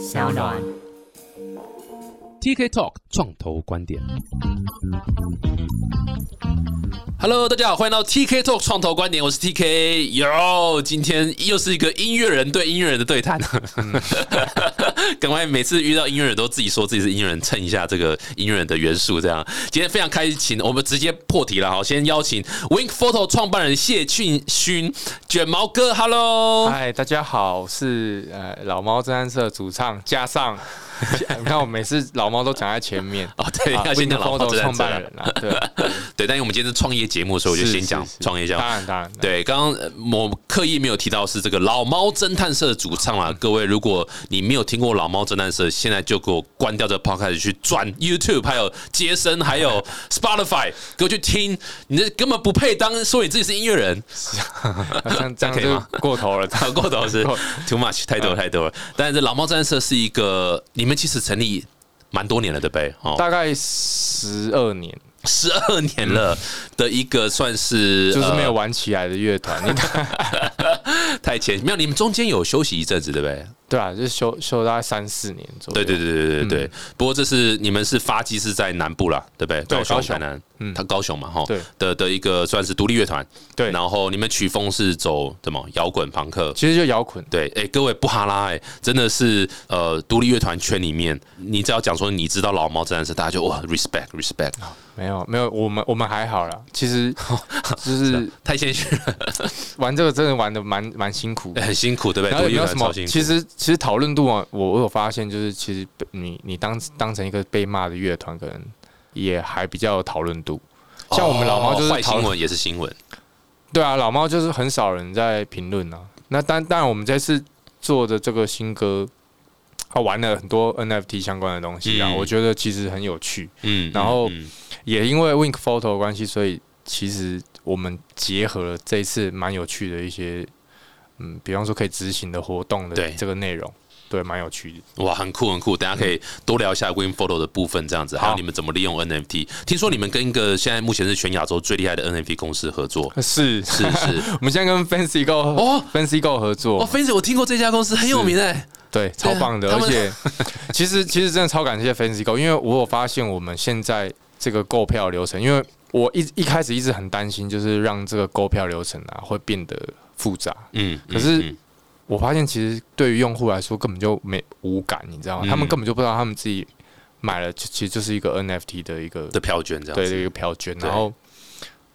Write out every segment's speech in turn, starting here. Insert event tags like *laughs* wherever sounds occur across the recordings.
小暖。TK Talk 创投观点。Hello，大家好，欢迎到 TK Talk 创投观点，我是 TK。哟，今天又是一个音乐人对音乐人的对谈。*laughs* 赶快每次遇到音乐人都自己说自己是音乐人，蹭一下这个音乐人的元素。这样，今天非常开心，我们直接破题了。好，先邀请 Wink Photo 创办人谢俊勋卷毛哥。Hello，嗨，大家好，我是呃老猫侦探社主唱，加上 *laughs* 你看我每次老猫都讲在前面。*laughs* 哦，对，啊要先讲老猫创办人啊，对。*laughs* 对，但因为我们今天是创业节目，所以我就先讲创业项目当。然当然，对，刚刚呃我刻意没有提到是这个老猫侦探社的主唱啊。各位，如果你没有听过老猫侦探社，现在就给我关掉这个 podcast 去转 YouTube，还有接生，还有 Spotify，给我去听。你这根本不配当说你自己是音乐人，这样可以吗？过头了，好过头是。too much 太多太多了。但是这老猫侦探社是一个，你们其实成立蛮多年了，对不对？哦，大概十二年，十二年了的一个算是就是没有呃玩起来的乐团，你看 *laughs* 太前，没有你们中间有休息一阵子，对不对？对啊，就是修修大概三四年左右，对对对对对对。不过这是你们是发迹是在南部啦，对不对？高雄、对高雄台南，嗯他高雄嘛，哈，对的的一个算是独立乐团。对然后你们曲风是走什么摇滚、朋克？其实就摇滚，对，哎，各位不哈拉，哎，真的是呃，独立乐团圈里面，你只要讲说你知道老猫这件事，大家就哇，respect respect，没有没有，我们我们还好啦，其实 *laughs* 就是太谦虚了，玩这个真的玩的蛮蛮辛苦很辛苦，对不对？独立然后有没有什么？乐团超辛苦。其实其实讨论度啊，我我有发现，就是其实被你你当当成一个被骂的乐团，可能也还比较有讨论度。像我们老猫就是坏新闻也是新闻，对啊，老猫就是很少人在评论啊。那当当然，我们这次做的这个新歌，他，玩了很多 NFT 相关的东西啊，嗯我觉得其实很有趣。嗯，然后也因为 Wink Photo 的关系，所以其实我们结合了这一次蛮有趣的一些，嗯，比方说可以执行的活动对的这个内容，对，蛮有趣的。哇，很酷很酷，等一下可以多聊一下 Win Photo 的部分，这样子，还有你们怎么利用 NFT。听说你们跟一个现在目前是全亚洲最厉害的 NFT 公司合作，是是是。*laughs* 我们现在跟 Fancy Go 哦 Fancy Go 合作，哦 f a n c y 我听过这家公司很有名哎，对，超棒的。而且其实其实真的超感谢 Fancy Go，因为我有发现我们现在这个购票流程，因为我一一开始一直很担心，就是让这个购票流程啊会变得复杂。嗯，可是嗯我发现其实对于用户来说根本就没无感，你知道吗？嗯他们根本就不知道他们自己买了，就其实就是一个 NFT 的一个的票券这样对的一，个票券，然后。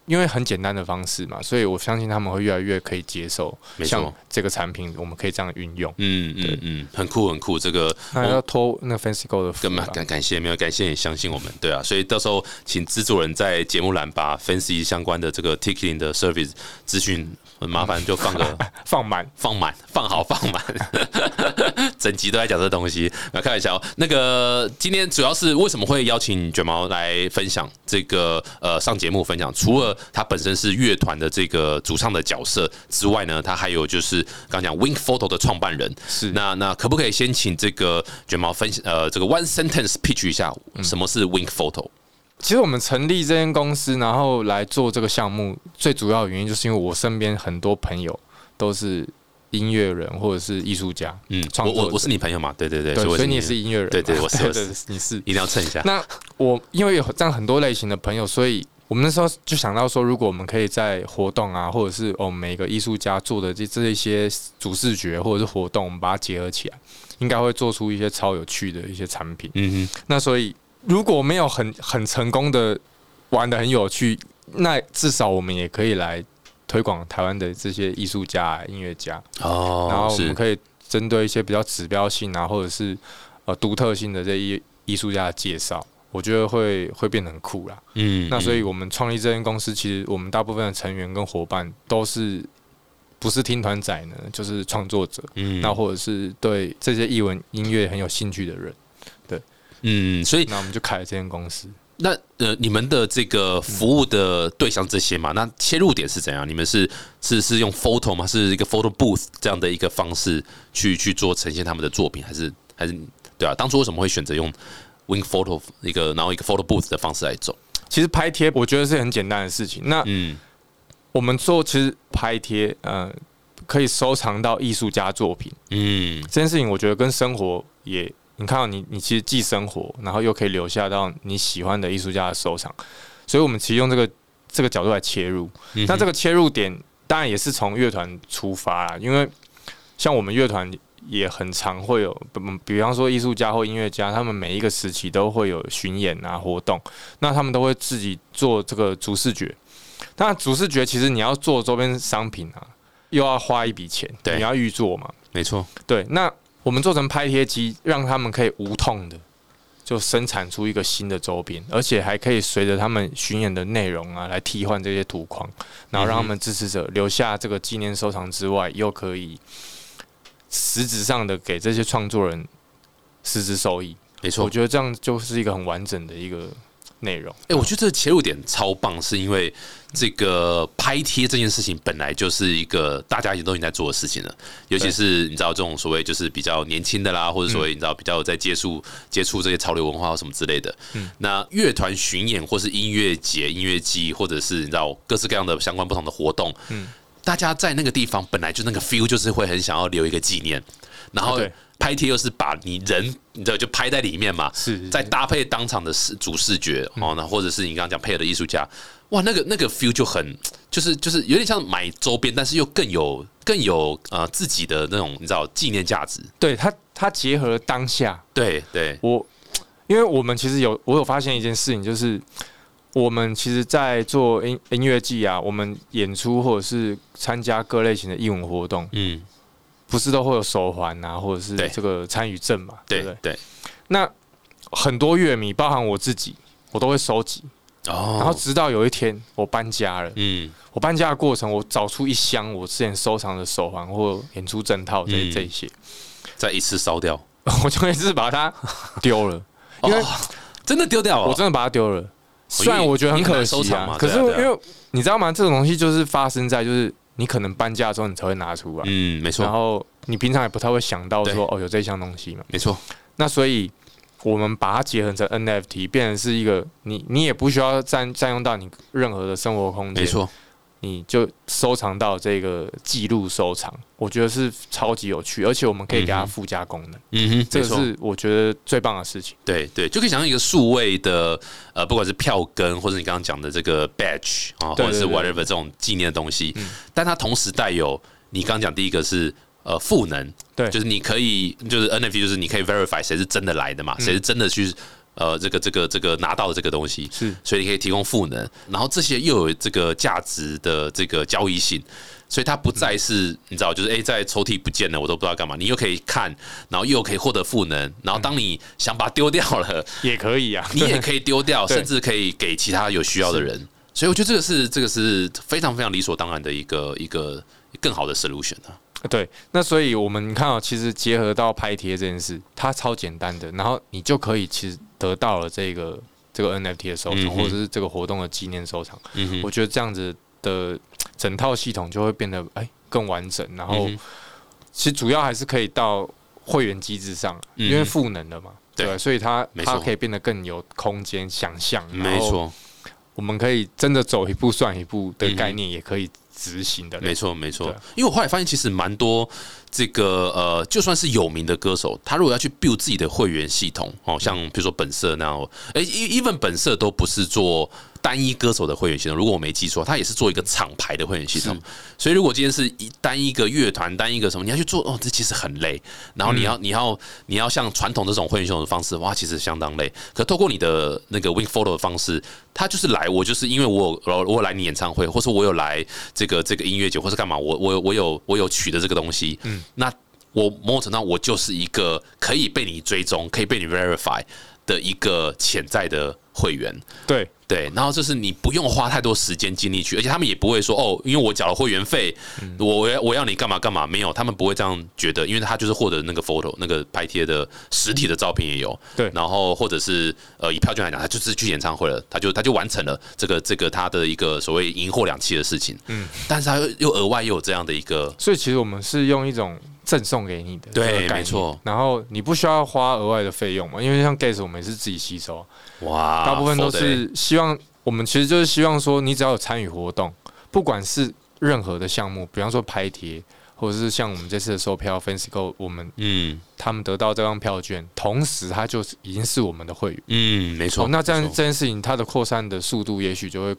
因为很简单的方式嘛，所以我相信他们会越来越可以接受，像这个产品，我们可以这样运用。嗯嗯嗯，很酷很酷，这个那要托那个 Fancy Go 的福啦。根本感感谢没有感谢你相信我们，对啊，所以到时候请制作人在节目栏把 Fancy 相关的这个 ticketing 的 service 资讯，很麻烦就放个 *laughs* 放满，放满，放好放满，*laughs* 整集都在讲这东西。那开玩笑，那个今天主要是为什么会邀请卷毛来分享这个呃上节目分享？除了他本身是乐团的这个主唱的角色之外呢，他还有就是刚讲 Wink Photo 的创办人。是那那可不可以先请这个卷毛分享呃这个 one sentence pitch 一下什么是 Wink Photo？其实我们成立这间公司，然后来做这个项目，最主要的原因就是因为我身边很多朋友都是音乐人或者是艺术家，嗯，创作者我我我是你朋友嘛？对对对，所以你也是音乐人嘛，对对我是我是对你是一。定要蹭一下。那我因为有这样很多类型的朋友，所以我们那时候就想到说，如果我们可以在活动啊，或者是哦每个艺术家做的这这一些主视觉或者是活动，我们把它结合起来，应该会做出一些超有趣的一些产品。嗯哼，那所以如果没有很很成功的玩的很有趣，那至少我们也可以来推广台湾的这些艺术家、啊、音乐家，哦，然后我是们可以针对一些比较指标性啊，或者是呃独特性的这一艺术家的介绍。我觉得会会变得很酷啦。嗯那所以嗯我们创立这间公司，其实我们大部分的成员跟伙伴都是不是听团仔呢，就是创作者，嗯那或者是对这些译文音乐很有兴趣的人。嗯，所以那我们就开了这间公司。那呃，你们的这个服务的对象这些嘛，那切入点是怎样？你们是是是用 photo 吗？是一个 photo booth 这样的一个方式去去做呈现他们的作品，还是还是对啊？当初为什么会选择用 wing photo 一个然后一个 photo booth 的方式来走？其实拍贴我觉得是很简单的事情。那嗯我们做其实拍贴，呃，可以收藏到艺术家作品嗯这件事情，我觉得跟生活也你看到你你其实既生活，然后又可以留下到你喜欢的艺术家的收藏，所以我们其实用这个这个角度来切入。那这个切入点当然也是从乐团出发啦，因为像我们乐团也很常会有，比方说艺术家或音乐家，他们每一个时期都会有巡演啊活动，那他们都会自己做这个主视觉。那，主视觉其实你要做周边商品啊，又要花一笔钱，对，你要预做嘛，没错，对，那。我们做成拍贴机，让他们可以无痛的就生产出一个新的周边，而且还可以随着他们巡演的内容啊来替换这些图框，然后让他们支持者留下这个纪念收藏之外，又可以实质上的给这些创作人实质收益。没错，我觉得这样就是一个很完整的一个。内容，哎，我觉得这个切入点超棒，是因为这个拍贴这件事情本来就是一个大家已经都已经在做的事情了，尤其是你知道这种所谓就是比较年轻的啦，或者所谓你知道比较在接触接触这些潮流文化或什么之类的，嗯，那乐团巡演或是音乐节、音乐季，或者是你知道各式各样的相关不同的活动，嗯，大家在那个地方本来就那个 feel 就是会很想要留一个纪念，然后。拍贴又是把你人，你知道就拍在里面嘛，是，再搭配当场的视主视觉哦，那或者是你刚刚讲配合的艺术家，哇，那个那个 feel 就很，就是就是有点像买周边，但是又更有更有呃自己的那种你知道纪念价值。对它它结合了当下，对对，我因为我们其实有我有发现一件事情，就是我们其实，在做音音乐季啊，我们演出或者是参加各类型的艺文活动，嗯。不是都会有手环啊，或者是这个参与证嘛？对不对？对。那很多乐迷，包含我自己，我都会收集。哦。然后直到有一天我搬家了，嗯，我搬家的过程，我找出一箱我之前收藏的手环或演出证套这这些，再一次烧掉，*laughs* 我就一次把它丢了，因 *laughs* 为真的丢掉了，我真的把它丢了。虽然我觉得很可惜啊，可是因为你知道吗？这种东西就是发生在就是。你可能搬家的时候，你才会拿出来。嗯，没错。然后你平常也不太会想到说，哦，有这项东西嘛。没错。那所以，我们把它结合成 NFT，变成是一个你你也不需要占占用到你任何的生活空间。没错。你就收藏到这个记录收藏，我觉得是超级有趣，而且我们可以给它附加功能。嗯哼，这个是我觉得最棒的事情。对对，就可以想象一个数位的呃，不管是票根，或者你刚刚讲的这个 badge 啊，或者是 whatever 这种纪念的东西，但它同时带有你刚刚讲第一个是呃赋能，对，就是你可以就是 NFT，就是你可以 verify 谁是真的来的嘛，谁是真的去。呃，这个这个这个拿到的这个东西。是，所以你可以提供赋能，然后这些又有这个价值的这个交易性，所以它不再是你知道，就是哎，在抽屉不见了，我都不知道干嘛，你又可以看，然后又可以获得赋能，然后当你想把它丢掉了，也可以啊，你也可以丢掉，*laughs* 甚至可以给其他有需要的人，所以我觉得这个是这个是非常非常理所当然的一个一个更好的 solution 啊。对，那所以我们看到，其实结合到拍贴这件事，它超简单的，然后你就可以其实得到了这个这个 NFT 的收藏，或者是这个活动的纪念收藏。嗯我觉得这样子的整套系统就会变得哎更完整，然后其实主要还是可以到会员机制上，因为赋能了嘛，对，所以它它可以变得更有空间想象。没错，我们可以真的走一步算一步的概念，也可以。执行的，没错没错，因为我后来发现，其实蛮多这个呃，就算是有名的歌手，他如果要去 build 自己的会员系统，哦，像比如说本色那样，哎，even 本色都不是做。单一歌手的会员系统，如果我没记错，他也是做一个厂牌的会员系统。所以，如果今天是一单一个乐团、单一个什么，你要去做哦，这其实很累。然后你要、你要、你要像传统这种会员系统的方式，哇，其实相当累。可透过你的那个 Win Photo 的方式，他就是来，我就是因为我我我来你演唱会，或者我有来这个这个音乐节，或是干嘛，我我我有我有取的这个东西，嗯，那我某种程度我就是一个可以被你追踪、可以被你 Verify 的一个潜在的会员，对。对，然后就是你不用花太多时间精力去，而且他们也不会说哦，因为我缴了会员费，我我要你干嘛干嘛，没有，他们不会这样觉得，因为他就是获得那个 photo 那个拍贴的实体的照片也有，对，然后或者是呃以票券来讲，他就是去演唱会了，他就他就完成了这个这个他的一个所谓赢货两期的事情，嗯，但是他又又额外又有这样的一个，所以其实我们是用一种赠送给你的，对，没错，然后你不需要花额外的费用嘛，因为像 gas 我们也是自己吸收，哇，大部分都是希望。我们其实就是希望说，你只要有参与活动，不管是任何的项目，比方说拍贴，或者是像我们这次的售票 Fansco，我们嗯他们得到这张票券，同时他就是已经是我们的会员。嗯，没错。哦，那这样这件事情，它的扩散的速度也许就会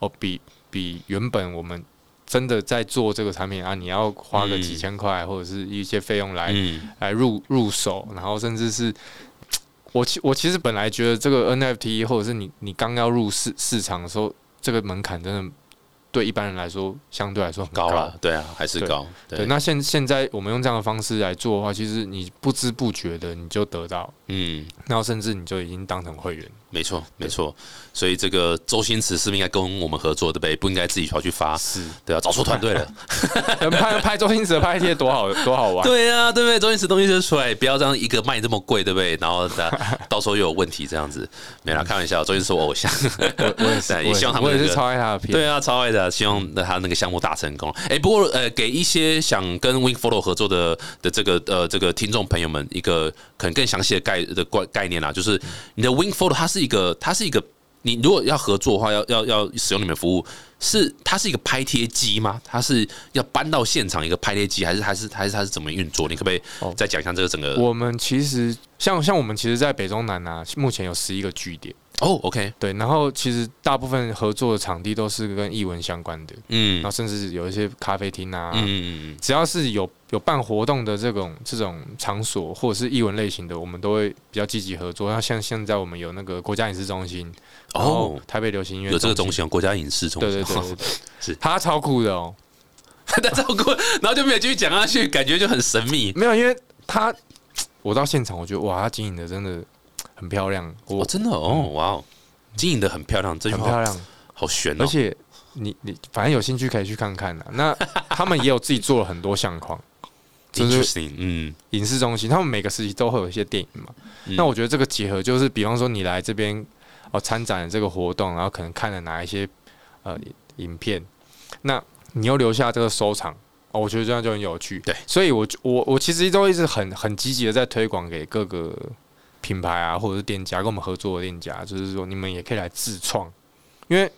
哦，比比原本我们真的在做这个产品啊，你要花个几嗯千块或者是一些费用来、嗯来入入手，然后甚至是。我其我其实本来觉得这个 NFT 或者是你你刚要入市市场的时候，这个门槛真的对一般人来说相对来说很高了，对啊，还是对高。对，那现现在我们用这样的方式来做的话，其实你不知不觉的你就得到，嗯，然后甚至你就已经当成会员。没错没错。所以这个周星驰是不是应该跟我们合作，对不对？不应该自己跑去发，是，对啊，找错团队了。*laughs* 拍拍周星驰的拍贴多好多好玩。*laughs* 对啊，对不对？周星驰东西就出来，不要这样一个卖这么贵，对不对？然后到 *laughs* 到时候又有问题，这样子没啦，开玩笑。周星驰是我偶像，我我也是，也希望他们那个我也是超爱他的片。对啊，超爱的，希望他那个项目大成功。哎、不过呃，给一些想跟 Wing Photo 合作的的这个呃这个听众朋友们一个可能更详细的概的概概念啊，就是你的 Wing Photo 它是一个它是一个，你如果要合作的话，要要要使用你们服务，是它是一个拍贴机吗？它是要搬到现场一个拍贴机，还是还是还是它是怎么运作？你可不可以哦再讲一下这个整个？我们其实像像我们其实，在北中南啊，目前有十一个据点。哦，OK，对，然后其实大部分合作的场地都是跟艺文相关的，嗯然后甚至有一些咖啡厅啊，嗯嗯嗯只要是有有办活动的这种这种场所，或者是艺文类型的，我们都会比较积极合作。那像现在我们有那个国家影视中心，哦，台北流行音乐有这个中心，国家影视中心，对对对对对，是他超酷的哦。*laughs* 他超酷，然后就没有继续讲下去，感觉就很神秘。没有，因为他我到现场，我觉得哇，他经营的真的很漂亮，我哦，真的哦，哇哦，经营的很漂亮，这句话很漂亮，好悬哦。而且你你反正有兴趣可以去看看的。那 *laughs* 他们也有自己做了很多相框，就是 interesting，嗯，影视中心，他们每个时期都会有一些电影嘛。嗯那我觉得这个结合就是，比方说你来这边哦参展这个活动，然后可能看了哪一些呃影片，那你又留下这个收藏。哦，我觉得这样就很有趣。对所以我我我其实都一直很很积极的在推广给各个品牌啊，或者是店家跟我们合作的店家，就是说你们也可以来自创，因为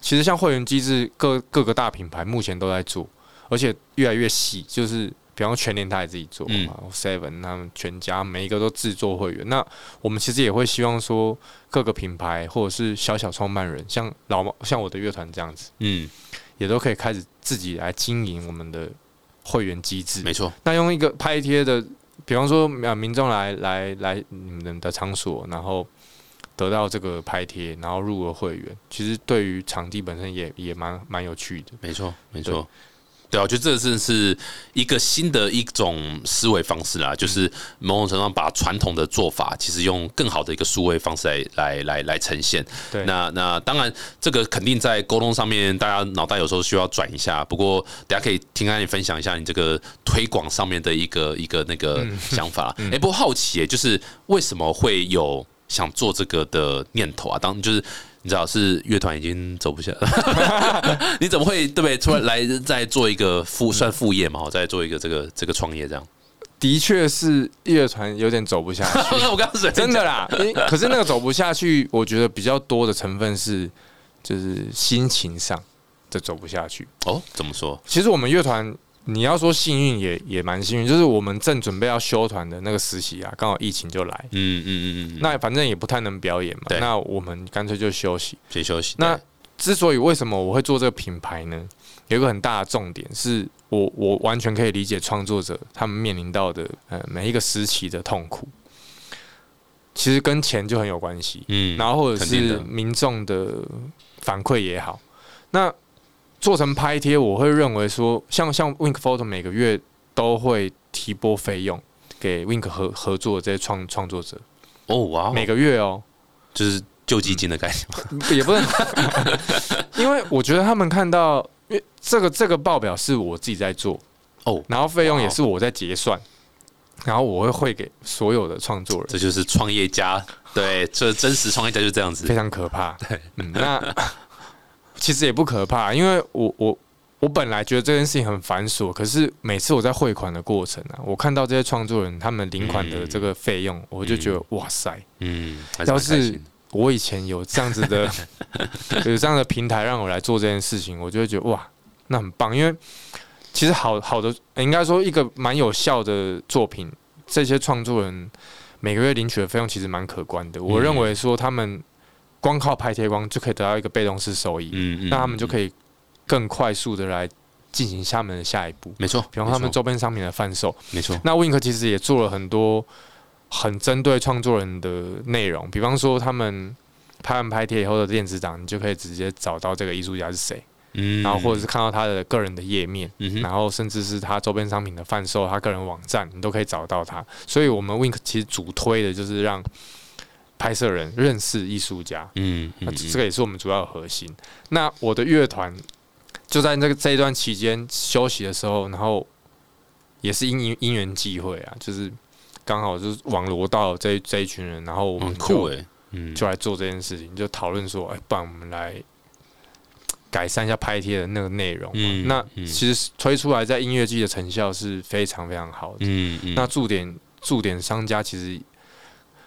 其实像会员机制，各各个大品牌目前都在做，而且越来越细，就是比方说全联他也自己做嗯嘛、Seven 他们全家每一个都制作会员。那我们其实也会希望说，各个品牌或者是小小创办人，像老猫像我的乐团这样子，嗯，也都可以开始自己来经营我们的会员机制。没错，那用一个拍贴的，比方说啊民众来来来你们的场所，然后得到这个拍贴，然后入了会员，其实对于场地本身也也蛮蛮有趣的。没错，没错。对啊，我觉得这真的是一个新的一种思维方式啦，就是某种程度上把传统的做法，其实用更好的一个数位方式来来来来呈现。对，那那当然，这个肯定在沟通上面，大家脑袋有时候需要转一下。不过，大家可以听看你分享一下你这个推广上面的一个一个那个想法。*laughs* 哎、不过好奇、欸，就是为什么会有想做这个的念头啊？当就是你知道是乐团已经走不下了，*laughs* 你怎么会对不对？突然来再做一个副算副业嘛？再做一个这个这个创业这样。的确是乐团有点走不下去，*laughs* 我刚刚是真的啦。可是那个走不下去，我觉得比较多的成分是就是心情上的走不下去。哦，怎么说？其实我们乐团，你要说幸运也也蛮幸运，就是我们正准备要休团的那个实习啊，刚好疫情就来，嗯嗯嗯嗯，那反正也不太能表演嘛，那我们干脆就休息。先休息。那之所以为什么我会做这个品牌呢？有一个很大的重点是我我完全可以理解创作者他们面临到的呃每一个时期的痛苦，其实跟钱就很有关系。嗯然后或者是民众的反馈也好，那做成拍贴，我会认为说，像像 Wink Photo 每个月都会提拨费用给 Wink 合合作的这些创创作者，哦哇哦，每个月哦，就是救基金的概念。*laughs* 也不能，因为我觉得他们看到，因为这个这个报表是我自己在做，哦，然后费用也是我在结算，然后我会汇给所有的创作人，这就是创业家，对，这真实创业家就是这样子。非。常可怕。对，嗯，那其实也不可怕，因为我我我本来觉得这件事情很繁琐，可是每次我在汇款的过程啊，我看到这些创作人他们领款的这个费用，我就觉得哇塞，嗯，要是我以前有这样子的 *laughs* 有这样的平台让我来做这件事情，我就会觉得哇，那很棒，因为其实好好的，应该说一个蛮有效的作品，这些创作人每个月领取的费用其实蛮可观的。我认为说他们光靠拍贴光就可以得到一个被动式收益，嗯那他们就可以更快速的来进行下面的下一步，没错，比方他们周边商品的贩售。没错，那 Wink 其实也做了很多很针对创作人的内容，比方说他们拍完拍贴以后的电子档，你就可以直接找到这个艺术家是谁，嗯。然后或者是看到他的个人的页面，嗯然后甚至是他周边商品的贩售，他个人网站，你都可以找到他。所以，我们 Wink 其实主推的就是让拍摄人认识艺术家，嗯这个也是我们主要的核心。那我的乐团就在那个这一段期间休息的时候，然后也是因因因缘际会啊，就是刚好就是网罗到这一这一群人，然后我们很就嗯。就来做这件事情，就讨论说，哎，不然我们来改善一下拍贴的那个内容那嗯。其实推出来在音乐季的成效是非常非常好的。嗯嗯。那驻点驻点商家其实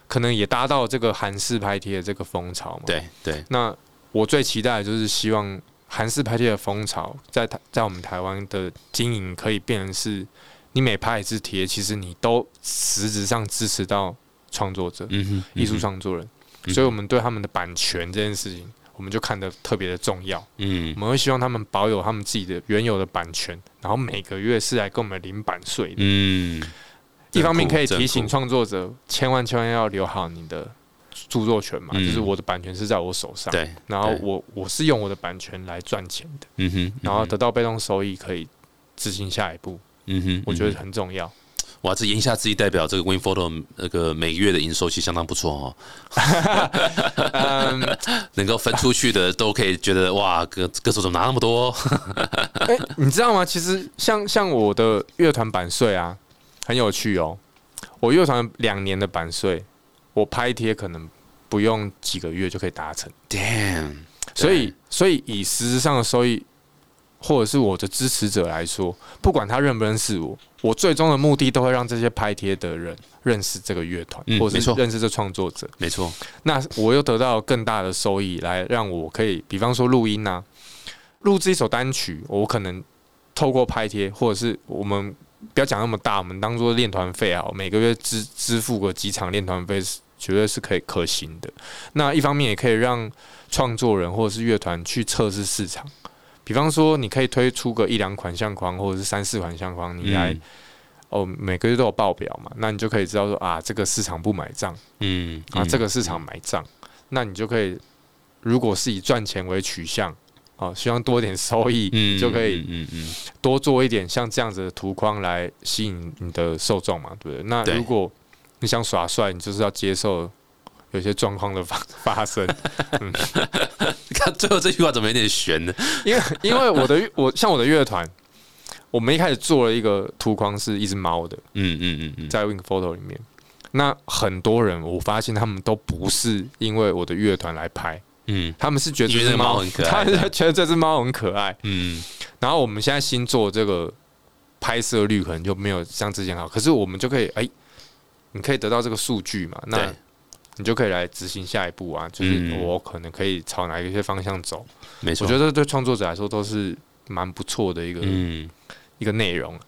可能也搭到这个韩式拍贴的这个风潮嘛。。对对，那我最期待的就是希望韩式拍贴的风潮在台在我们台湾的经营可以变成是，你每拍一次贴，其实你都实质上支持到创作者、嗯，艺术创作人，嗯所以我们对他们的版权这件事情，我们就看得特别的重要。嗯我们会希望他们保有他们自己的原有的版权，然后每个月是来跟我们领版税的。嗯，一方面可以提醒创作者，千万千万要留好你的著作权嘛，嗯。就是我的版权是在我手上，对，然后我我是用我的版权来赚钱的，嗯哼，然后得到被动收益，可以执行下一步，嗯哼，我觉得很重要。哇，这言下之意代表这个 Win Photo 那个每个月的营收其实相当不错哦，*laughs* 嗯，能够分出去的都可以觉得哇，歌歌手怎么拿那么多？*laughs* 哎，你知道吗？其实像像我的乐团版税啊，很有趣哦。我乐团两年的版税，我拍贴可能不用几个月就可以达成。Damn，所以，所以以实质上的收益，或者是我的支持者来说，不管他认不认识我，我最终的目的都会让这些拍贴的人认识这个乐团，或者是认识这创作者。没错，那我又得到更大的收益，来让我可以，比方说录音啊，录制一首单曲，我可能透过拍贴，或者是我们不要讲那么大，我们当做练团费啊，每个月支支付个几场练团费，是绝对是可以可行的。那一方面也可以让创作人或者是乐团去测试市场，比方说你可以推出个一两款相框，或者是三四款相框，你来、嗯哦每个月都有报表嘛，那你就可以知道说啊这个市场不买账。嗯啊，嗯这个市场买账，那你就可以，如果是以赚钱为取向，啊，希望多点收益，嗯 *laughs* 就可以嗯嗯多做一点像这样子的图框来吸引你的受众嘛，对不对？那如果你想耍帅，你就是要接受有些状况的发 *laughs* 发生，嗯，*laughs* 看最后这句话怎么有点悬呢？因为因为我的乐我像我的乐团，我们一开始做了一个图框是一只猫的，嗯嗯嗯嗯，在 Wing Photo 里面。那很多人，我发现他们都不是因为我的乐团来拍，嗯他们是觉得这只猫猫很可爱 *laughs* 他们觉得这只猫很可爱。嗯然后我们现在新做这个拍摄率可能就没有像之前好，可是我们就可以哎、你可以得到这个数据嘛？那你就可以来执行下一步啊，就是嗯我可能可以朝哪一些方向走。没错，我觉得对创作者来说都是蛮不错的一个、嗯。一个内容。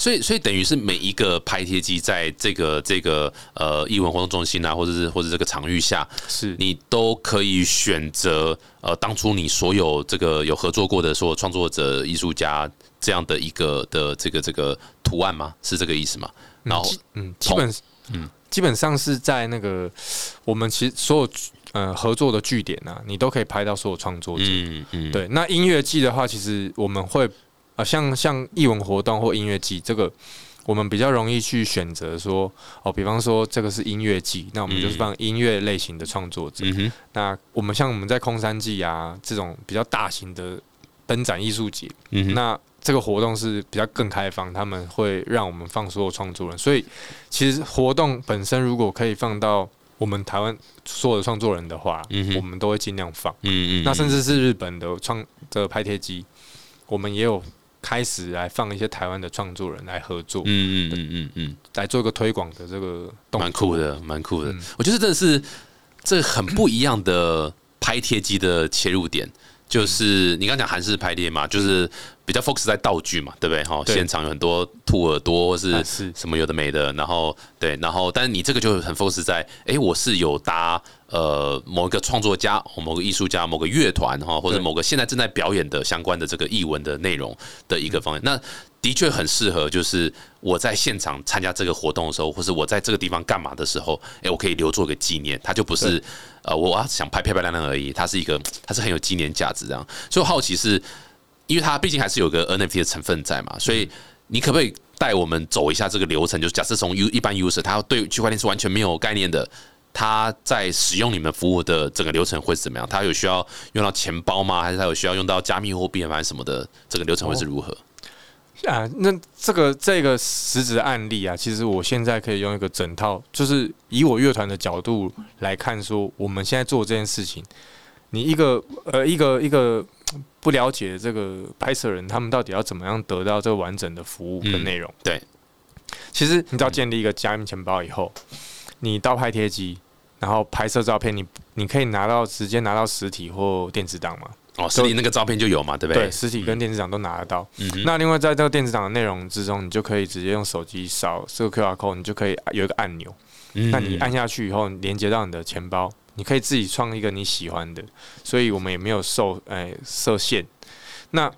所以，所以等于是每一个拍贴机在这个这个呃艺文活动中心啊，或者是或者这个场域下，是你都可以选择呃当初你所有这个有合作过的所有创作者、艺术家这样的一个的这个这个图案吗？是这个意思吗？然后基嗯，基本嗯基本上是在那个我们其实所有呃合作的据点啊，你都可以拍到所有创作者。嗯嗯，对，那音乐季的话，其实我们会呃，像像艺文活动或音乐季，这个我们比较容易去选择说，哦，比方说这个是音乐季，那我们就是放音乐类型的创作者。嗯，那我们像我们在空山季啊这种比较大型的灯展艺术节，嗯，那这个活动是比较更开放，他们会让我们放所有创作人，所以其实活动本身如果可以放到我们台湾所有的创作人的话，嗯我们都会尽量放。那甚至是日本的创的拍贴机，我们也有开始来放一些台湾的创作人来合作，嗯嗯嗯嗯嗯，来做一个推广的这个动蛮。酷的，蛮酷的嗯。我觉得真的是这很不一样的拍贴机的切入点。就是你刚讲韩式排列嘛，就是比较 focus 在道具嘛，对不对？哈，现场有很多兔耳朵或是什么有的没的，然后对，然后但是你这个就很 focus 在，哎，我是有搭呃某一个创作家、某个艺术家、某个乐团哈，或者某个现在正在表演的相关的这个译文的内容的一个方面，那的确很适合，就是我在现场参加这个活动的时候，或是我在这个地方干嘛的时候，哎，我可以留作一个纪念，它就不是呃我要想拍漂漂亮亮而已，它是一个它是很有纪念价值这样，所以我好奇是。因为它毕竟还是有个 NFT 的成分在嘛，所以你可不可以带我们走一下这个流程？就是假设从 U 一般 user 他对区块链是完全没有概念的，他在使用你们服务的整个流程会是怎么样？他有需要用到钱包吗？还是他有需要用到加密货币还是什么的？这个流程会是如何？啊，那这个这个实质案例啊，其实我现在可以用一个整套，就是以我乐团的角度来看，说我们现在做这件事情，你一个呃一个一个不了解这个拍摄人，他们到底要怎么样得到这个完整的服务跟内容？对，其实你只要建立一个加密钱包以后，你到拍贴机，然后拍摄照片，你你可以拿到直接拿到实体或电子档嘛？哦，实体那个照片就有嘛，对不对？对，实体跟电子档都拿得到。嗯，那另外在这个电子档的内容之中，你就可以直接用手机扫这个 QR code，你就可以有一个按钮，嗯那你按下去以后，连接到你的钱包，你可以自己创一个你喜欢的，所以我们也没有受哎设限。那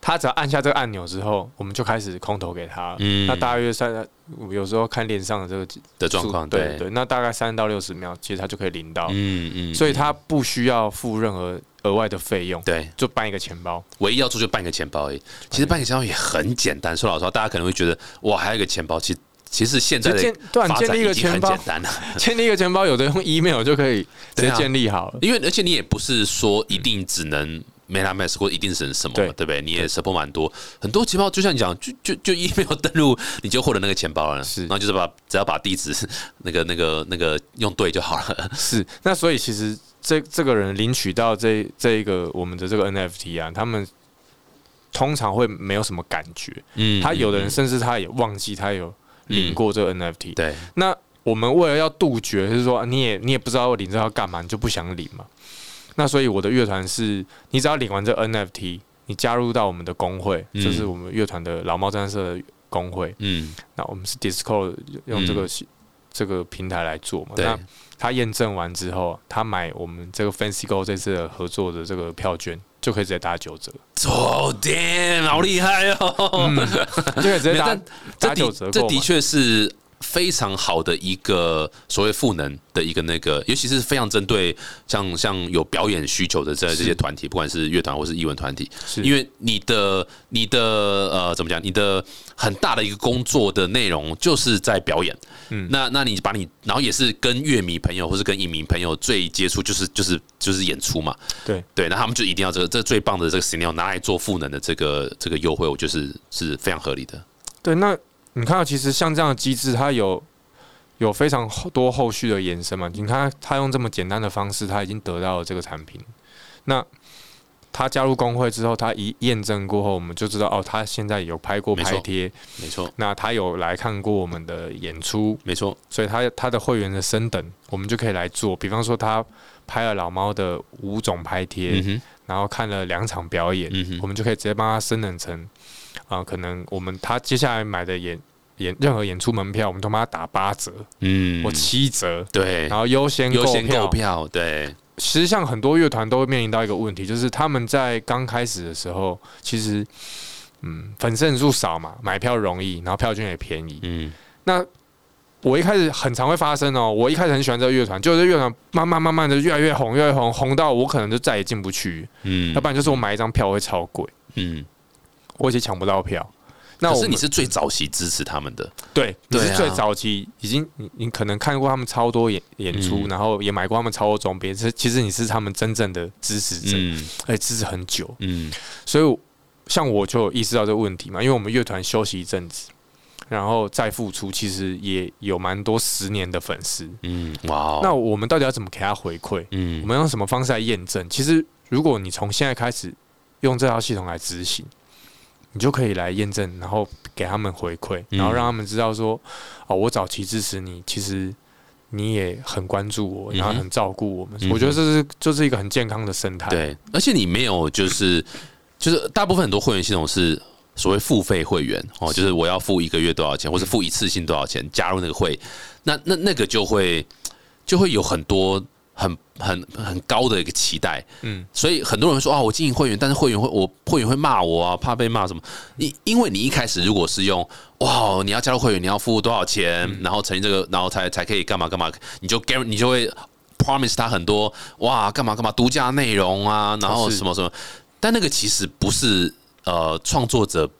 他只要按下这个按钮之后，我们就开始空投给他。嗯那大约三，有时候看链上的这个的状况，对对，那大概三到六十秒，其实他就可以领到，嗯嗯，所以他不需要付任何额外的费用，对就办一个钱包。唯一要做就办一个钱包而已。其实办一个钱包也很简单，说老实话，大家可能会觉得哇，还有一个钱包，其实其实现在就的建立一个展已经很钱包简，单了。*laughs* 建立一个钱包，有的用 *laughs* email 就可以直接建立好了。因为而且你也不是说一定只能 MetaMask 或一定是什么嘛，对对不对？你也 support 蛮多，很多钱包就像你讲，就就就 email 登录，你就获得那个钱包了，是然后就是把只要把地址 *laughs* 那个那个那个用对就好了。是，那所以其实这这个人领取到这这一个我们的这个 NFT 啊，他们通常会没有什么感觉。嗯他有的人嗯甚至他也忘记他有领过这个 NFT。对那我们为了要杜绝，就是说你也你也不知道领这要干嘛，你就不想领嘛。那所以我的乐团是，你只要领完这 NFT，你加入到我们的工会，嗯就是我们乐团的老猫战社的工会。嗯那我们是 Discord 用这个、这个平台来做嘛？对那他验证完之后，他买我们这个 Fancy Go 这次的合作的这个票券，就可以直接打九折，，Oh damn，好厉害哦！就可以直接打 *laughs* 打九折的这的。确是非常好的一个所谓赋能的一个那个，尤其是非常针对像像有表演需求的这这些团体，不管是乐团或是艺文团体，是。因为你的你的呃怎么讲，你的很大的一个工作的内容就是在表演，嗯。那那你把你然后也是跟乐迷朋友或是跟影迷朋友最接触就是就是就是演出嘛，对。对，那他们就一定要这个这最棒的这个 s c e n a r 拿来做赋能的这个这个优惠，我觉得是是非常合理的。对，那你看到其实像这样的机制，它有有非常多后续的延伸嘛？你看他用这么简单的方式，他已经得到了这个产品。那他加入工会之后，他一验证过后，我们就知道哦，他现在有拍过拍贴，没错，那他有来看过我们的演出，没错，所以他他的会员的升等，我们就可以来做。比方说，他拍了老猫的五种拍贴，嗯，然后看了两场表演，嗯我们就可以直接帮他升等成啊、可能我们他接下来买的演演任何演出门票，我们都帮他打八折嗯。或七折，对。然，后优先优先购。票，对，其实像很多乐团都会面临到一个问题，就是他们在刚开始的时候，其实嗯粉丝人数少嘛，买票容易，然后票券也便宜。嗯。那我一开始很常会发生哦，我一开始很喜欢这个乐团，就是这乐团慢慢慢慢的越来越红，越来越红，红到我可能就再也进不去，嗯。要不然就是我买一张票会超贵，嗯，我而且抢不到票。那是你是最早期支持他们的，对，你是最早期已经你你可能看过他们超多演演出，嗯然后也买过他们超多周边，其实其实你是他们真正的支持者，嗯而且支持很久。嗯所以像我就有意识到这个问题嘛，因为我们乐团休息一阵子，然后再复出，其实也有蛮多十年的粉丝。嗯，哇哦，那我们到底要怎么给他回馈？嗯我嗯们用什么方式来验证？其实，如果你从现在开始用这套系统来执行，你就可以来验证，然后给他们回馈，嗯。然后让他们知道说，哦，我早期支持你，其实你也很关注我，然后很照顾我们。嗯我觉得这是就是一个很健康的生态。对，而且你没有就是就是大部分很多会员系统是所谓付费会员哦，就是我要付一个月多少钱，或者付一次性多少钱加入那个会，那那那个就会就会有很多很很很高的一个期待，嗯，所以很多人说啊，我经营会员，但是会员会我会员会骂我啊，怕被骂什么？你因为你一开始如果是用哇，你要加入会员，你要付多少钱，然后成立这个，然后才才可以干嘛干嘛，你就 guarantee 你就会 promise 他很多哇，干嘛干嘛独家内容啊，然后什么什么，但那个其实不是呃创作者。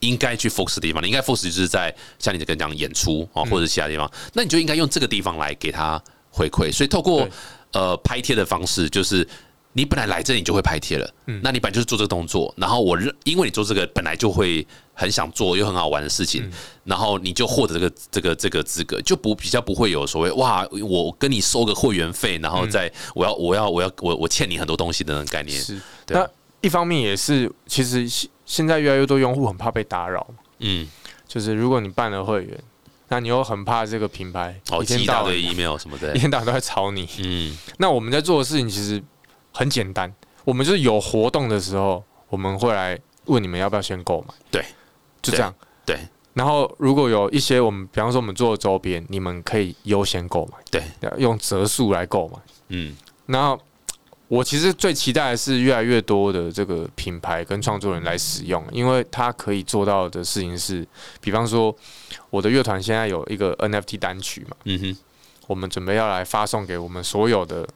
应该去 focus 的地方，你应该 focus 就是在像你这个讲演出啊，或者其他地方，那你就应该用这个地方来给他回馈。所以透过对呃拍贴的方式，就是你本来来这里就会拍贴了，嗯。那你本来就是做这个动作，然后我认因为你做这个本来就会很想做又很好玩的事情，嗯。然后你就获得这个这个这个资格，就不比较不会有所谓哇，我跟你收个会员费，然后再我要我要我要我我欠你很多东西的那种概念，是。那一方面也是，其实现现在越来越多用户很怕被打扰，嗯，就是如果你办了会员，那你又很怕这个品牌哦，一天到晚 email 什么的。*laughs* 一，天到晚都在吵你。嗯，那我们在做的事情其实很简单，我们就是有活动的时候，我们会来问你们要不要先购买，对，就这样。对。然后如果有一些我们，比方说我们做的周边，你们可以优先购买，对，用折数来购买。嗯，然后我其实最期待的是越来越多的这个品牌跟创作人来使用，因为它可以做到的事情是，比方说我的乐团现在有一个 NFT 单曲嘛，嗯哼，我们准备要来发送给我们所有的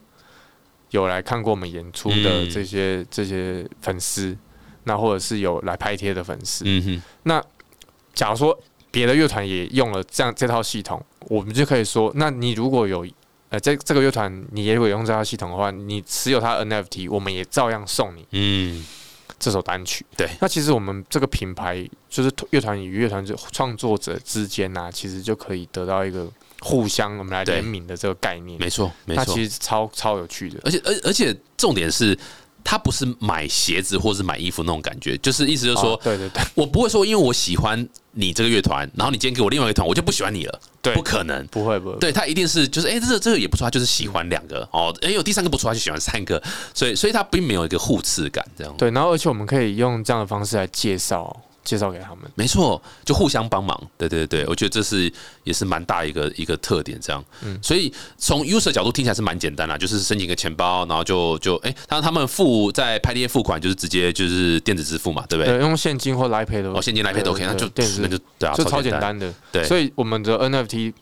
有来看过我们演出的嗯。这些、这些粉丝，那或者是有来拍贴的粉丝。嗯哼，那假如说别的乐团也用了这样这套系统，我们就可以说，那你如果有呃这这个乐团你如果用这套系统的话，你持有它 NFT，我们也照样送你嗯，这首单曲。对那其实我们这个品牌就是乐团与乐团之创作者之间呐、其实就可以得到一个互相我们来联名的这个概念。没错，没错它其，实超超有趣的。而且而而且重点是。他不是买鞋子或是买衣服那种感觉，就是意思就是说，哦对对对。我不会说因为我喜欢你这个乐团，然后你今天给我另外一个团，我就不喜欢你了，对。不可能。不会不会，对他一定是就是哎、这个这个也不错，他就是喜欢两个。哦，哎、有第三个不错，他就喜欢三个，所以所以他并没有一个互斥感，这样。对，然后而且我们可以用这样的方式来介绍介绍给他们。没错，就互相帮忙，对对对，我觉得这是也是蛮大一个一个特点，这样，嗯所以从 user 角度听起来是蛮简单啦，就是申请个钱包，然后就就哎，他、他们付在拍贴付款就是直接就是电子支付嘛，对不对？对，用现金或来 Pay 都哦，现金来配都可以，那就电子那就对啊，就超简，单的。对，所以我们的 NFT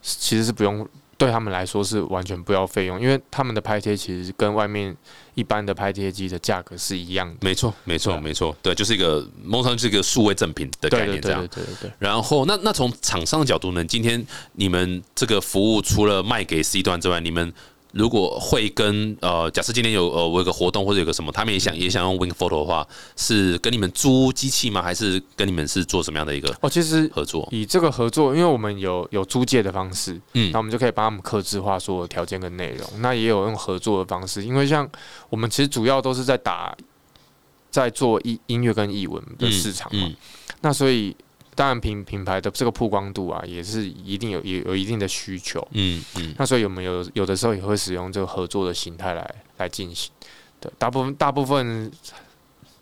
其实是不用对他们来说是完全不要费用，因为他们的拍贴其实跟外面一般的拍贴机的价格是一样的。没错，没错，没错，对，就是一个某种程度是一个数位正品的概念，这对对对样对。对对对。然后，那那从厂商的角度呢？今天你们这个服务除了卖给 C 端之外，你们如果会跟呃，假设今天有呃我有个活动或者有个什么，他们也想也想用 Wing Photo 的话，是跟你们租机器吗？还是跟你们是做什么样的一个哦，其实合作？以这个合作，因为我们有有租借的方式，嗯那我们就可以帮他们克制化所有条件跟内容。那也有用合作的方式，因为像我们其实主要都是在打，在做音音乐跟译文的市场嘛。嗯那所以当然品品牌的这个曝光度啊，也是一定有有有一定的需求。嗯嗯，那所以我们有有的时候也会使用这个合作的形态来来进行。对，大部分大部分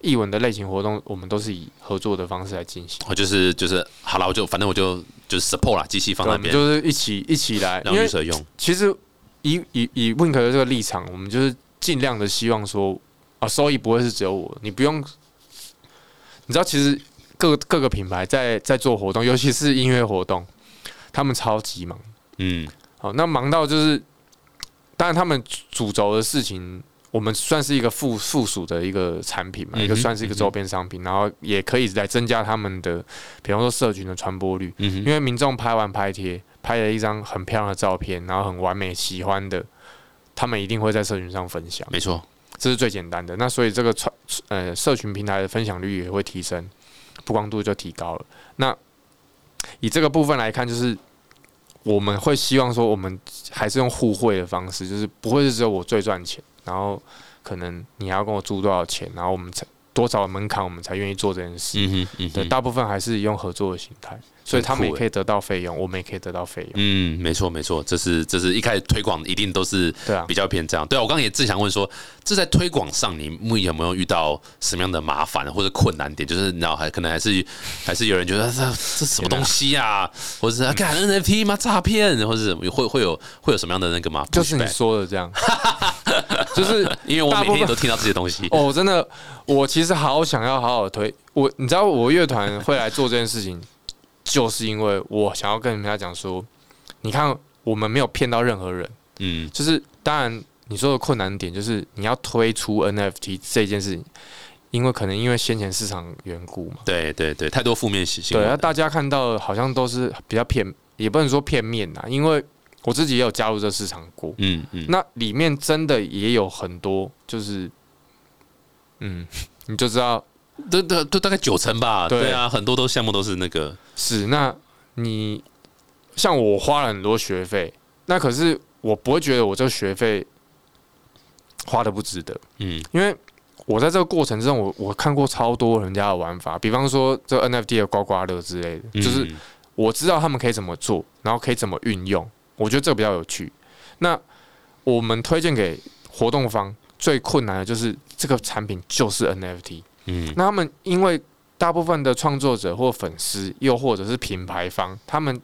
译文的类型活动，我们都是以合作的方式来进行。我就是就是好了，我就反正我就就是 support 啦，机器放对，那边，就是一起一起来，让因为 user 用。其实以以以 Wink 的这个立场，我们就是尽量的希望说，啊，收益不会是只有我，你不用，你知道，其实各各个品牌在在做活动，尤其是音乐活动，他们超级忙，嗯好，那忙到就是，当然他们主轴的事情。我们算是一个附附属的一个产品嘛，嗯一个算是一个周边商品，然后也可以来增加他们的，比方说社群的传播率。因为民众拍完拍贴，拍了一张很漂亮的照片，然后很完美，喜欢的，他们一定会在社群上分享，没错，这是最简单的。那所以这个传呃社群平台的分享率也会提升，曝光度就提高了。那以这个部分来看，就是我们会希望说，我们还是用互惠的方式，就是不会是只有我最赚钱，然后可能你还要跟我租多少钱，然后我们才多少门槛我们才愿意做这件事。嗯哼嗯对，大部分还是用合作的形态，所以他们也可以得到费用，我们也可以得到费用。嗯，没错没错，这是这是一开始推广一定都是对啊比较偏这样。对啊，我刚刚也正想问说，这在推广上你目前有没有遇到什么样的麻烦或者困难点？就是你知道还可能还是还是有人觉得这这什么东西啊，或者是啊干 NFT 吗诈骗，或者是会会有会有什么样的那个吗？就是你？说的这样，*laughs* 就是因为我每天都听到这些东西。*laughs* 哦，真的，我其实好想要好好推我，你知道我乐团会来做这件事情，就是因为我想要跟人家讲说，你看我们没有骗到任何人，嗯就是当然你说的困难点就是你要推出 NFT 这件事情，因为可能因为先前市场缘故嘛，对对对，太多负面信息对，那。大家看到好像都是比较片，也不能说片面呐，因为我自己也有加入这市场过，嗯嗯，那里面真的也有很多，就是，嗯，*laughs* 你就知道都都都大概九成吧。对对啊，很多都项目都是那个。是。那你像我花了很多学费，那可是我不会觉得我这个学费花的不值得，嗯因为我在这个过程之中，我我看过超多人家的玩法，比方说这 NFT 的刮刮乐之类的，就是嗯我知道他们可以怎么做，然后可以怎么运用，我觉得这个比较有趣。那我们推荐给活动方最困难的就是这个产品就是 NFT。嗯那他们因为大部分的创作者或粉丝，又或者是品牌方，他们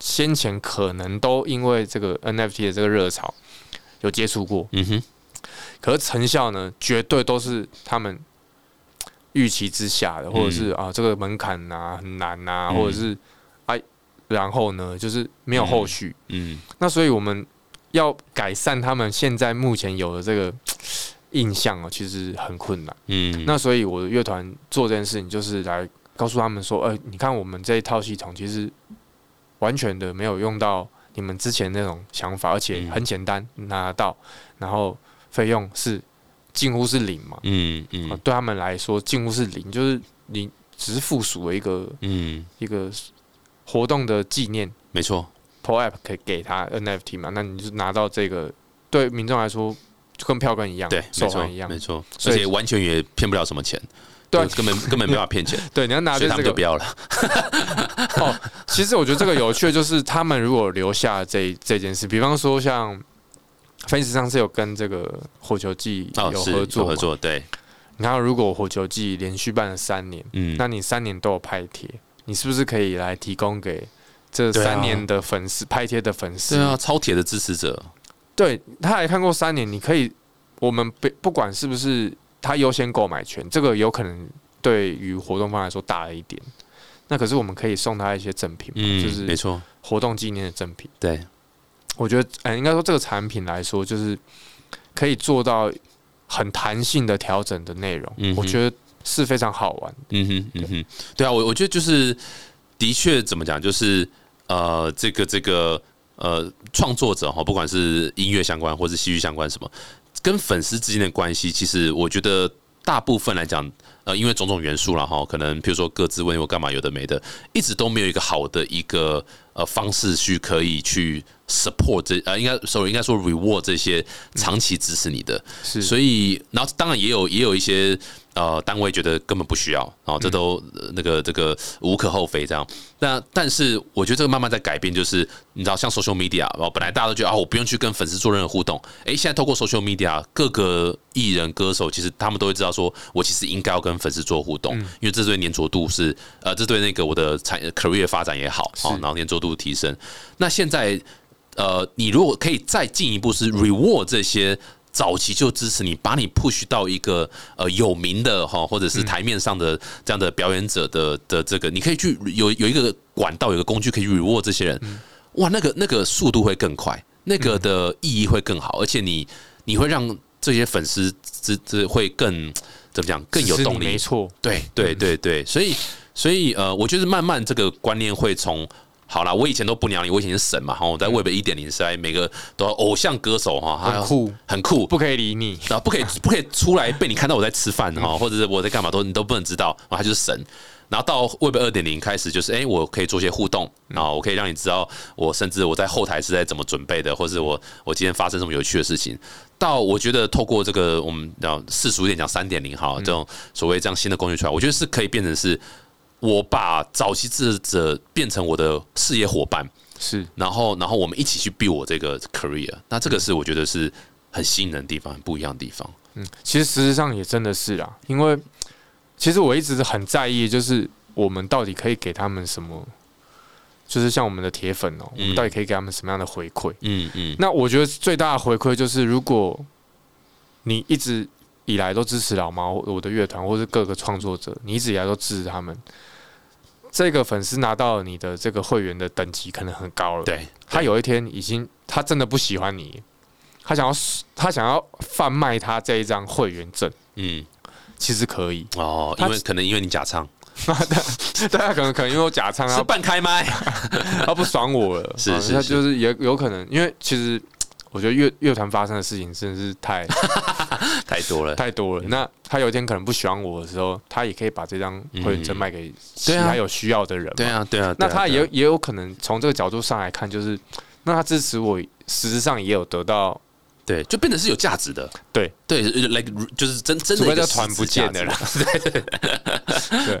先前可能都因为这个 NFT 的这个热潮有接触过，嗯哼，可是成效呢，绝对都是他们预期之下的，或者是啊这个门槛呐、很难呐、嗯。或者是哎，然后呢就是没有后续。嗯。那所以我们要改善他们现在目前有的这个印象哦，其实很困难。嗯，那所以我的乐团做这件事情，就是来告诉他们说，呃，你看我们这一套系统其实完全的没有用到你们之前那种想法，而且嗯很简单拿得到，然后费用是近乎是零嘛。嗯啊嗯对他们来说近乎是零，就是你只是附属了一个嗯，一个活动的纪念。没错，，Pro App 可以给他 NFT 嘛，那你就拿到这个，对民众来说就跟票根一样，对，没错手环一样没，错，所以而且完全也骗不了什么钱，对根本根本没办法骗钱，*laughs* 对，你要拿这个们就不要了。*laughs* 哦，其实我觉得这个有趣的就是，他们如果留下这这件事，比方说像 Face 上是有跟这个火球季有合作，有合。作，对，你看，如果火球季连续办了三年，嗯，那你三年都有拍贴，你是不是可以来提供给这三年的粉丝、拍贴的粉丝？对啊，超铁的支持者，对他还看过三年，你可以，我们不不管是不是他优先购买权，这个有可能对于活动方来说大了一点。那可是我们可以送他一些赠品嘛，嗯，就是没错，活动纪念的赠品。对，我觉得，哎，应该说这个产品来说，就是可以做到很弹性的调整的内容，嗯我觉得是非常好玩。嗯哼，嗯哼，对啊，我我觉得就是的确怎么讲，就是呃，这个这个呃，创作者哈，不管是音乐相关或是戏剧相关什么，跟粉丝之间的关系，其实我觉得大部分来讲，呃，因为种种元素了哈，可能譬如说各自问我干嘛有的没的，一直都没有一个好的一个呃方式去可以去 support 这呃，应该 sorry 应该说 reward 这些长期支持你的，是，所以，然后当然也有也有一些呃单位觉得根本不需要，然后这都、呃那个这个无可厚非这样。那但是我觉得这个慢慢在改变，就是你知道像 social media，然后本来大家都觉得啊，我不用去跟粉丝做任何互动，诶，现在透过 social media，各个艺人歌手其实他们都会知道说，我其实应该要跟粉丝做互动，因为这对粘着度是呃，这对那个我的产 career 发展也好，好，然后粘着度提升。那现在呃，你如果可以再进一步是 reward 这些早期就支持你，把你 push 到一个呃有名的哈，或者是台面上的这样的表演者的的这个，你可以去有有一个管道，有个工具可以 reward 这些人，哇，那个那个速度会更快，那个的意义会更好，而且你你会让这些粉丝这这会更怎么讲更有动力。没，错，对对对对，所以所以呃，我觉得慢慢这个观念会从好啦，我以前都不鸟你，我以前是神嘛，哈，我在 Web 一点零时代，每个都要偶像歌手哈，很酷，很酷，不可以理你。啊，不可以 *laughs* 不可以出来被你看到我在吃饭哈，或者是我在干嘛都你都不能知道，然后他就是神。然后到 Web 二点零开始，就是哎、我可以做些互动，然后我可以让你知道我甚至我在后台是在怎么准备的，或是我我今天发生什么有趣的事情。到我觉得透过这个我们讲世俗一点讲三点零哈，这种所谓这样新的工具出来，我觉得是可以变成是我把早期智者变成我的事业伙伴，是。然后然后我们一起去 build 我这个 career，那这个是我觉得是很吸引人的地方，很不一样的地方。嗯其实事实上也真的是啦，因为其实我一直很在意，就是我们到底可以给他们什么，就是像我们的铁粉哦、我们到底可以给他们什么样的回馈？嗯嗯，那我觉得最大的回馈就是，如果你一直以来都支持老猫我的乐团，或是各个创作者，你一直以来都支持他们，这个粉丝拿到你的这个会员的等级可能很高了，对，他有一天已经他真的不喜欢你，他想要他想要贩卖他这一张会员证，嗯。其实可以，哦，因为可能因为你假唱。*laughs* 大家可能可能因为我假唱是他半开麦，*laughs* 他不爽我了，啊是是是他就是。也有可能，因为其实我觉得乐乐团发生的事情真的是太 *laughs* 太多了。*laughs* 太多了。那他有一天可能不喜欢我的时候，他也可以把这张会员证卖给其他有需要的人嘛。对啊，对啊，那他也也有可能从这个角度上来看，就是那他支持我，实质上也有得到，对，就变得是有价值的。对对，like 就是真真的一个非这团不见了啦，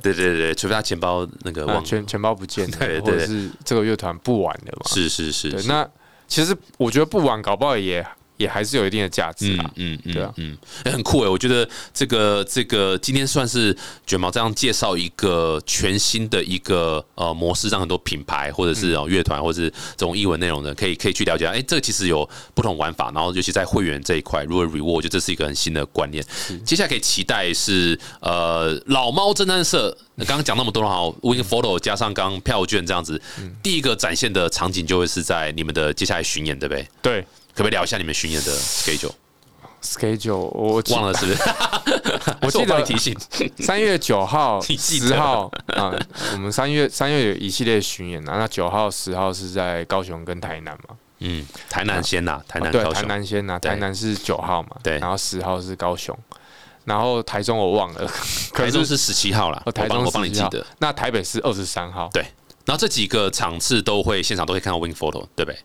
对对对对，除非他钱包那个钱钱包不见了，或者是这个乐团不玩了嘛。是是是那其实我觉得不玩，搞不好也也还是有一定的价值啦。嗯嗯对啊嗯，欸很酷哎！我觉得这个这个今天算是卷毛这样介绍一个全新的一个呃模式，让很多品牌或者是哦乐团或者是这种译文内容的，可以可以去了解。哎，这个其实有不同玩法，然后尤其在会员这一块，如果 reward，我觉得这是一个很新的观念。接下来可以期待是呃老猫侦探社，刚刚讲那么多了哈，Win Photo 加上刚刚票券这样子，第一个展现的场景就会是在你们的接下来巡演，对不对？对可不可以聊一下你们巡演的 schedule？，schedule 我忘了是不是？*laughs* 我记得你提醒。三月九号、*laughs* 十号啊，我们三月三月有一系列巡演啊，那九号、十号是在高雄跟台南嘛，嗯，台南先呐，台南、对，台。南先呐，台南是九号嘛，对然后十号是高雄，然后台中我忘了，*laughs* 可台中是十七号啦，哦台中我帮你记得。那台北是二十三号，对然后这几个场次都会现场都会看到 Win Photo，对不对？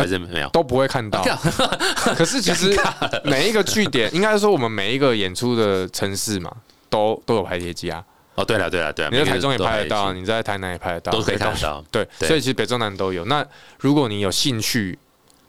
还是没有？都不会看到。*laughs* 可是其实每一个据点，应该说我们每一个演出的城市嘛，都都有拍贴机啊。哦，对了对了对了，你在台中也拍得到，你在台南也拍得到，都可以看到。对，对所以其实北中南都有。那如果你有兴趣，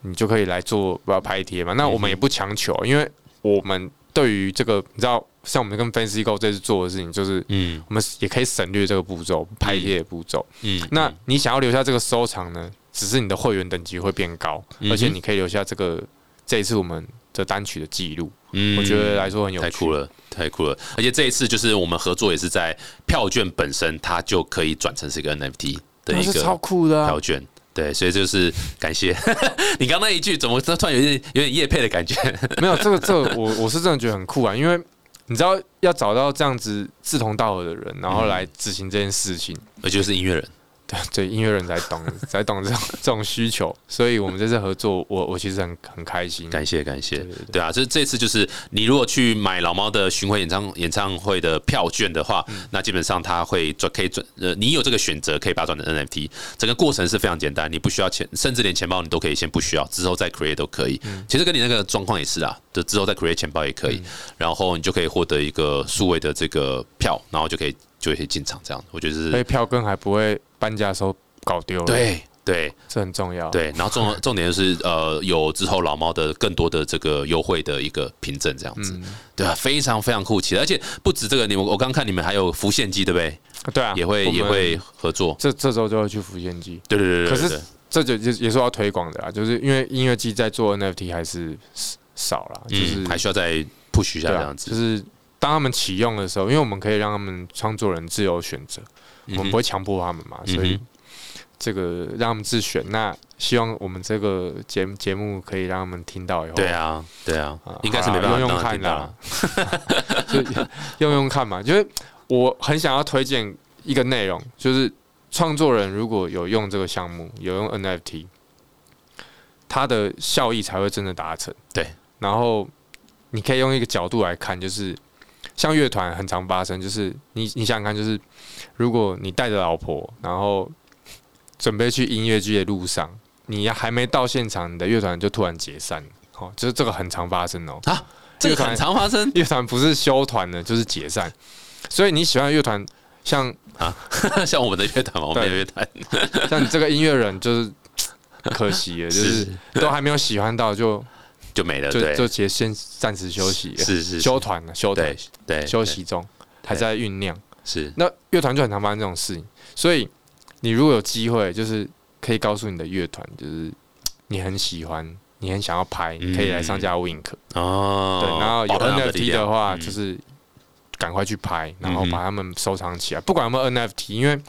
你就可以来做不要拍贴嘛。那我们也不强求，因为我们对于这个，你知道，像我们跟 Fancy Go 这次做的事情，就是嗯我们也可以省略这个步骤，拍贴的步骤。嗯，那你想要留下这个收藏呢，只是你的会员等级会变高，嗯而且你可以留下这个这一次我们的单曲的记录，嗯我觉得来说很有趣。太酷了，太酷了！而且这一次就是我们合作也是在票券本身，它就可以转成是一个 NFT 的一个超个酷的、啊票，券。对，所以就是感谢 *laughs* 你刚刚那一句，怎么突然有点有点夜配的感觉？*laughs* 没有这个这个我我是真的觉得很酷啊，因为你知道要找到这样子志同道合的人，然后来执行这件事情，而且是音乐人，对 *laughs* 对，音乐人才懂 *laughs* 才懂这种这种需求，所以我们这次合作，我我其实很很开心。感谢感谢。对对对，对啊，这这次就是你如果去买老猫的巡回演唱演唱会的票券的话，嗯。那基本上它会转可以转呃，你有这个选择可以把它转成 NFT，整个过程是非常简单，你不需要钱，甚至连钱包你都可以先不需要，之后再 create 都可以。嗯。其实跟你那个状况也是啊，就之后再 create 钱包也可以，然后你就可以获得一个数位的这个票，然后就可以就可以进场这样，我觉得是所以是票根还不会搬家的时候搞丢了，，对对。这很重要。，对，然后重 *laughs* 重点就是呃，有之后老猫的更多的这个优惠的一个凭证，这样子，嗯，对啊，非常非常酷奇，而且不止这个，你们我刚看你们还有浮现机，对不对？对啊，也会也会合作，这这周就会去浮现机，对对对对。可是这就也也是要推广的啦，就是因为音乐季在做 NFT 还是少了，就是嗯，还需要再 push 一下这样，子，就是当他们启用的时候，因为我们可以让他们创作人自由选择，我们不会强迫他们嘛，嗯所以这个让他们自选。那希望我们这个节节目可以让他们听到以后，对啊对啊啊，应该是没办法用用看啦听到，，*laughs* 就用用看嘛。就是我很想要推荐一个内容，就是创作人如果有用这个项目，有用 NFT，它的效益才会真的达成。对，然后你可以用一个角度来看，就是像乐团很常发生，就是你你想想看，就是如果你带着老婆，然后准备去音乐剧的路上，你还没到现场，你的乐团就突然解散，哦，就是这个很常发生哦。啊，这个很常发生。乐团不是休团的，就是解散。所以你喜欢的乐团，像啊，*laughs* 像我们的乐团嘛，我们的乐团，像你这个音乐人就是 *tsk* 可惜了，就是都还没有喜欢到就就没了，就就先先暂时休息，是是休团了，休团对休息中还在酝酿，是。那乐团就很常发生这种事情，所以你如果有机会，就是可以告诉你的乐团，就是你很喜欢，你很想要拍，可以来上架 Wink 哦，对，然后有 NFT 的话，就是赶快去拍，然后把他们收藏起来，不管有没有 NFT，因为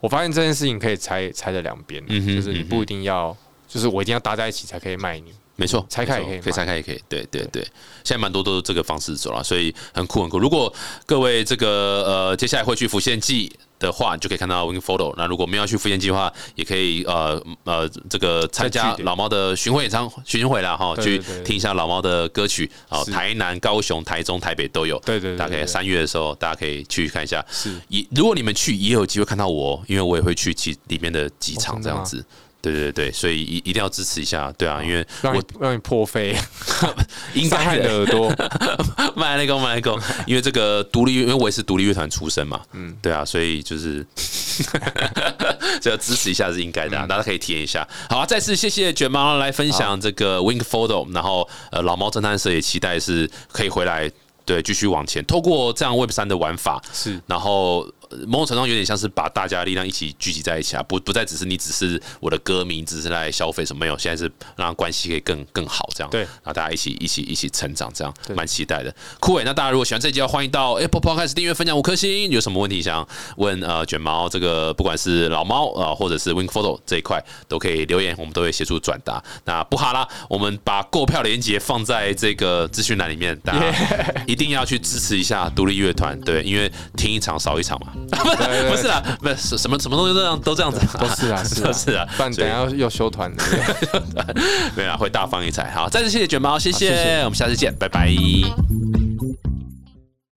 我发现这件事情可以拆拆在两边，就是你不一定要，就是我一定要搭在一起才可以卖你。没错，拆开也可以，可以拆开也可以。对对对，现在蛮多都是这个方式走了，所以很酷很酷。如果各位这个呃接下来会去浮现记的话，你就可以看到 Wing Photo。那如果没有去浮现记的话，也可以呃呃这个参加老猫的巡回演唱巡回啦哈，去听一下老猫的歌曲。好，台南、高雄、台中、台北都有。对对，大概三月的时候，大家可以去看一下。是，也如果你们去，也有机会看到我，因为我也会去其里面的几场这样子。对对对，所以一一定要支持一下，对啊，因为我让你破费，*laughs* 应该的。耳朵，*laughs* 买那个买那个，因为这个独立，因为我也是独立乐团出身嘛，嗯，对啊，所以就是 *laughs* 这要支持一下是应该的，大家可以体验一下。好，啊再次谢谢卷毛来分享这个 Wink Photo，然后呃老猫侦探社也期待是可以回来，对，继续往前，透过这样 Web 三的玩法是，然后。某种程度有点像是把大家力量一起聚集在一起啊，不不再只是你只是我的歌迷，只是来消费什么没有，现在是让关系可以更更好这样，对，然后大家一起一起一起成长，这样蛮期待的。酷伟，那大家如果喜欢这集，要欢迎到 Apple Podcast 订阅分享五颗星。有什么问题想问呃卷毛这个不管是老猫啊，或者是 Wing Photo 这一块都可以留言，我们都会协助转达。那不哈啦，我们把购票链接放在这个资讯栏里面，大家 *laughs* 一定要去支持一下独立乐团，对，因为听一场少一场嘛。*laughs* 不是啊，不是什么什么东西都这样都这样子，都是啊，*laughs* 是啊，是啊，不然等下又休团了。*laughs* 没有啊，会大放异彩。好，再次谢谢卷毛，谢谢，我们下次见，拜拜。